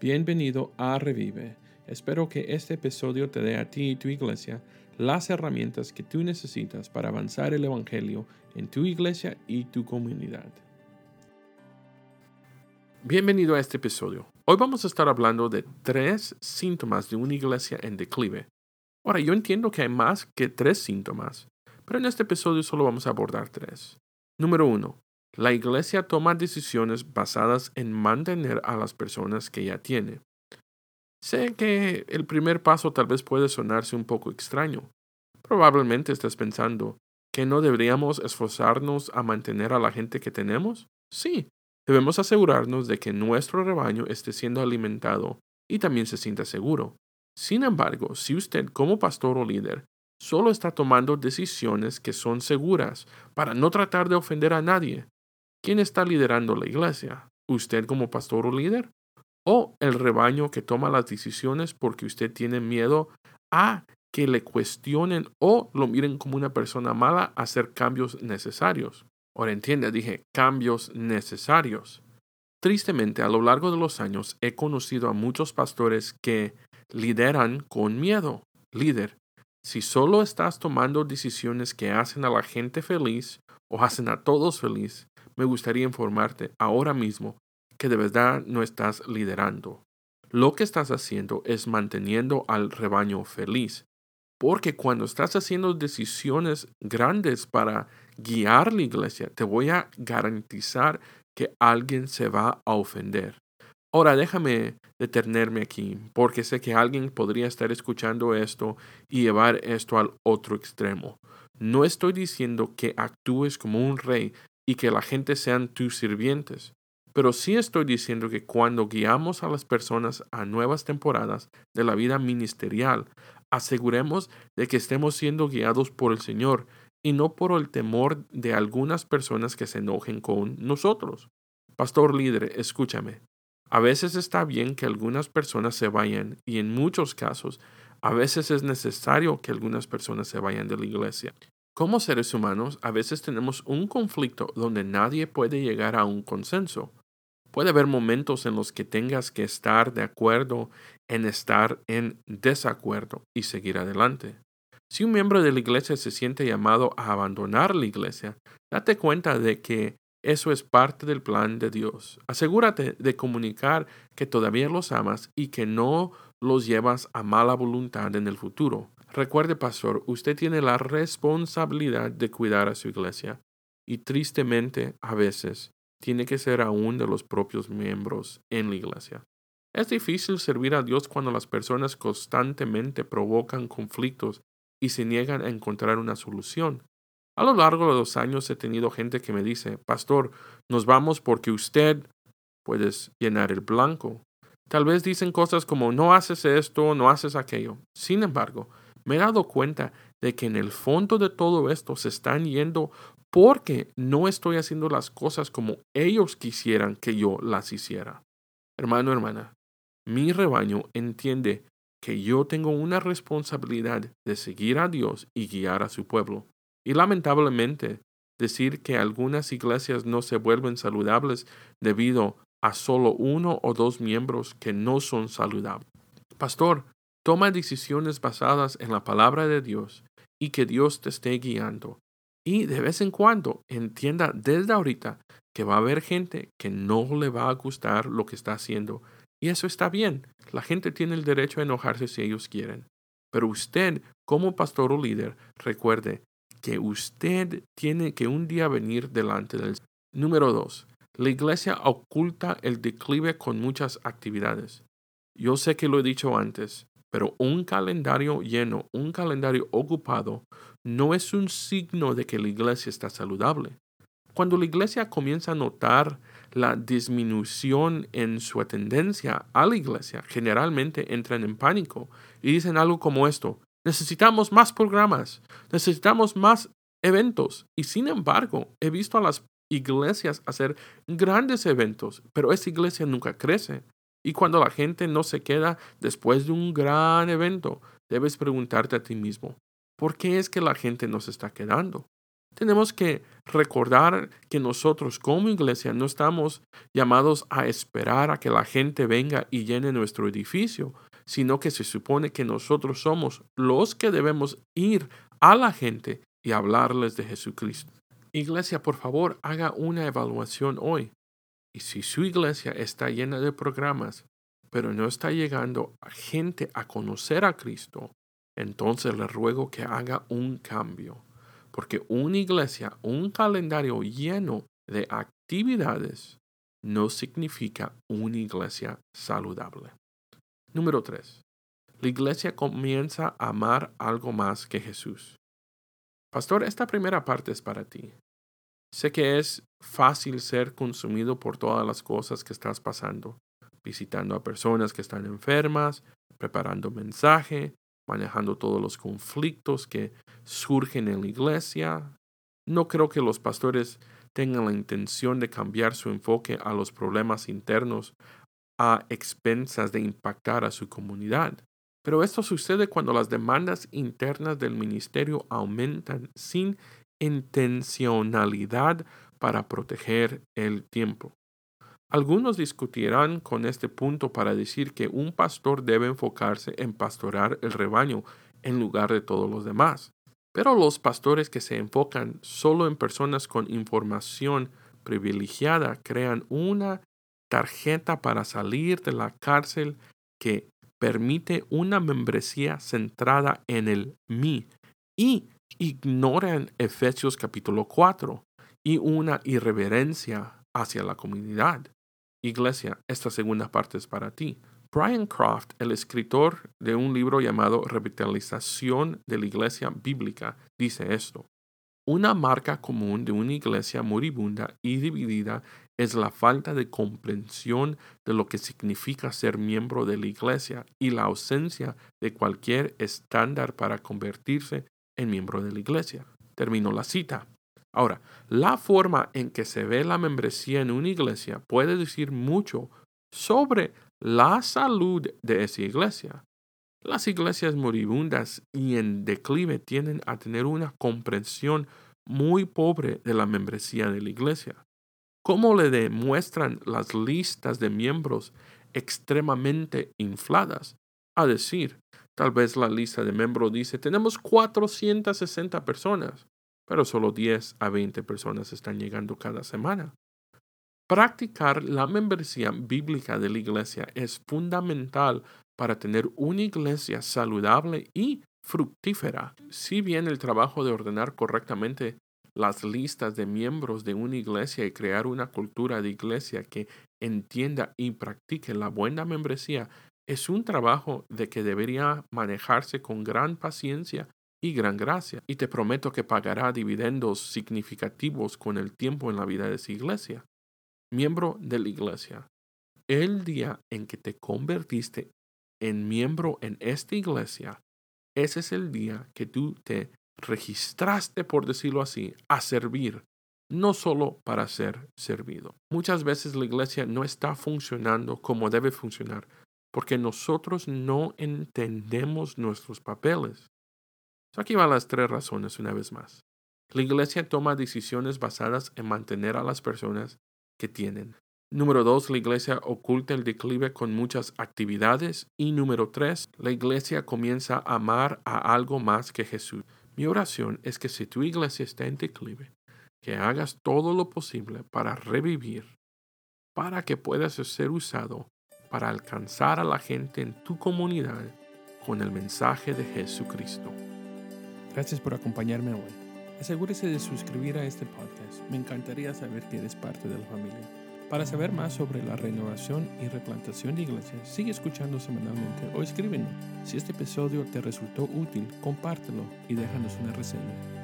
Bienvenido a Revive. Espero que este episodio te dé a ti y tu iglesia las herramientas que tú necesitas para avanzar el Evangelio en tu iglesia y tu comunidad. Bienvenido a este episodio. Hoy vamos a estar hablando de tres síntomas de una iglesia en declive. Ahora, yo entiendo que hay más que tres síntomas, pero en este episodio solo vamos a abordar tres. Número uno, la iglesia toma decisiones basadas en mantener a las personas que ya tiene. Sé que el primer paso tal vez puede sonarse un poco extraño. Probablemente estás pensando que no deberíamos esforzarnos a mantener a la gente que tenemos. Sí, debemos asegurarnos de que nuestro rebaño esté siendo alimentado y también se sienta seguro. Sin embargo, si usted como pastor o líder solo está tomando decisiones que son seguras para no tratar de ofender a nadie, ¿Quién está liderando la iglesia? ¿Usted como pastor o líder? ¿O el rebaño que toma las decisiones porque usted tiene miedo a que le cuestionen o lo miren como una persona mala a hacer cambios necesarios? Ahora entiende, dije cambios necesarios. Tristemente, a lo largo de los años he conocido a muchos pastores que lideran con miedo. Líder, si solo estás tomando decisiones que hacen a la gente feliz o hacen a todos feliz, me gustaría informarte ahora mismo que de verdad no estás liderando. Lo que estás haciendo es manteniendo al rebaño feliz. Porque cuando estás haciendo decisiones grandes para guiar la iglesia, te voy a garantizar que alguien se va a ofender. Ahora déjame detenerme aquí, porque sé que alguien podría estar escuchando esto y llevar esto al otro extremo. No estoy diciendo que actúes como un rey y que la gente sean tus sirvientes. Pero sí estoy diciendo que cuando guiamos a las personas a nuevas temporadas de la vida ministerial, aseguremos de que estemos siendo guiados por el Señor y no por el temor de algunas personas que se enojen con nosotros. Pastor líder, escúchame. A veces está bien que algunas personas se vayan y en muchos casos a veces es necesario que algunas personas se vayan de la iglesia. Como seres humanos, a veces tenemos un conflicto donde nadie puede llegar a un consenso. Puede haber momentos en los que tengas que estar de acuerdo en estar en desacuerdo y seguir adelante. Si un miembro de la iglesia se siente llamado a abandonar la iglesia, date cuenta de que eso es parte del plan de Dios. Asegúrate de comunicar que todavía los amas y que no los llevas a mala voluntad en el futuro. Recuerde, pastor, usted tiene la responsabilidad de cuidar a su iglesia y tristemente a veces tiene que ser aún de los propios miembros en la iglesia. Es difícil servir a Dios cuando las personas constantemente provocan conflictos y se niegan a encontrar una solución. A lo largo de los años he tenido gente que me dice, Pastor, nos vamos porque usted puedes llenar el blanco. Tal vez dicen cosas como no haces esto, no haces aquello. Sin embargo, me he dado cuenta de que en el fondo de todo esto se están yendo porque no estoy haciendo las cosas como ellos quisieran que yo las hiciera. Hermano, hermana, mi rebaño entiende que yo tengo una responsabilidad de seguir a Dios y guiar a su pueblo. Y lamentablemente, decir que algunas iglesias no se vuelven saludables debido a solo uno o dos miembros que no son saludables. Pastor, Toma decisiones basadas en la palabra de Dios y que Dios te esté guiando. Y de vez en cuando entienda desde ahorita que va a haber gente que no le va a gustar lo que está haciendo. Y eso está bien. La gente tiene el derecho a enojarse si ellos quieren. Pero usted, como pastor o líder, recuerde que usted tiene que un día venir delante del... Número dos. La iglesia oculta el declive con muchas actividades. Yo sé que lo he dicho antes, pero un calendario lleno, un calendario ocupado, no es un signo de que la iglesia está saludable. Cuando la iglesia comienza a notar la disminución en su tendencia a la iglesia, generalmente entran en pánico y dicen algo como esto, necesitamos más programas, necesitamos más eventos. Y sin embargo, he visto a las iglesias hacer grandes eventos, pero esa iglesia nunca crece. Y cuando la gente no se queda después de un gran evento, debes preguntarte a ti mismo, ¿por qué es que la gente no se está quedando? Tenemos que recordar que nosotros como iglesia no estamos llamados a esperar a que la gente venga y llene nuestro edificio, sino que se supone que nosotros somos los que debemos ir a la gente y hablarles de Jesucristo. Iglesia, por favor, haga una evaluación hoy. Y si su iglesia está llena de programas, pero no está llegando a gente a conocer a Cristo, entonces le ruego que haga un cambio. Porque una iglesia, un calendario lleno de actividades, no significa una iglesia saludable. Número 3. La iglesia comienza a amar algo más que Jesús. Pastor, esta primera parte es para ti. Sé que es fácil ser consumido por todas las cosas que estás pasando, visitando a personas que están enfermas, preparando mensaje, manejando todos los conflictos que surgen en la iglesia. No creo que los pastores tengan la intención de cambiar su enfoque a los problemas internos a expensas de impactar a su comunidad. Pero esto sucede cuando las demandas internas del ministerio aumentan sin intencionalidad para proteger el tiempo. Algunos discutirán con este punto para decir que un pastor debe enfocarse en pastorar el rebaño en lugar de todos los demás. Pero los pastores que se enfocan solo en personas con información privilegiada crean una tarjeta para salir de la cárcel que permite una membresía centrada en el mí y ignoran Efesios capítulo 4 y una irreverencia hacia la comunidad. Iglesia, esta segunda parte es para ti. Brian Croft, el escritor de un libro llamado Revitalización de la Iglesia Bíblica, dice esto. Una marca común de una iglesia moribunda y dividida es la falta de comprensión de lo que significa ser miembro de la iglesia y la ausencia de cualquier estándar para convertirse en miembro de la iglesia. Termino la cita. Ahora, la forma en que se ve la membresía en una iglesia puede decir mucho sobre la salud de esa iglesia. Las iglesias moribundas y en declive tienden a tener una comprensión muy pobre de la membresía de la iglesia. ¿Cómo le demuestran las listas de miembros extremadamente infladas? A decir, tal vez la lista de miembros dice, tenemos 460 personas pero solo 10 a 20 personas están llegando cada semana. Practicar la membresía bíblica de la iglesia es fundamental para tener una iglesia saludable y fructífera. Si bien el trabajo de ordenar correctamente las listas de miembros de una iglesia y crear una cultura de iglesia que entienda y practique la buena membresía es un trabajo de que debería manejarse con gran paciencia y gran gracia, y te prometo que pagará dividendos significativos con el tiempo en la vida de esa iglesia. Miembro de la iglesia, el día en que te convertiste en miembro en esta iglesia, ese es el día que tú te registraste, por decirlo así, a servir, no solo para ser servido. Muchas veces la iglesia no está funcionando como debe funcionar porque nosotros no entendemos nuestros papeles aquí van las tres razones una vez más. La iglesia toma decisiones basadas en mantener a las personas que tienen. Número dos, la iglesia oculta el declive con muchas actividades. Y número tres, la iglesia comienza a amar a algo más que Jesús. Mi oración es que si tu iglesia está en declive, que hagas todo lo posible para revivir, para que puedas ser usado para alcanzar a la gente en tu comunidad con el mensaje de Jesucristo. Gracias por acompañarme hoy. Asegúrese de suscribir a este podcast. Me encantaría saber que eres parte de la familia. Para saber más sobre la renovación y replantación de iglesias, sigue escuchando semanalmente o escríbenos. Si este episodio te resultó útil, compártelo y déjanos una reseña.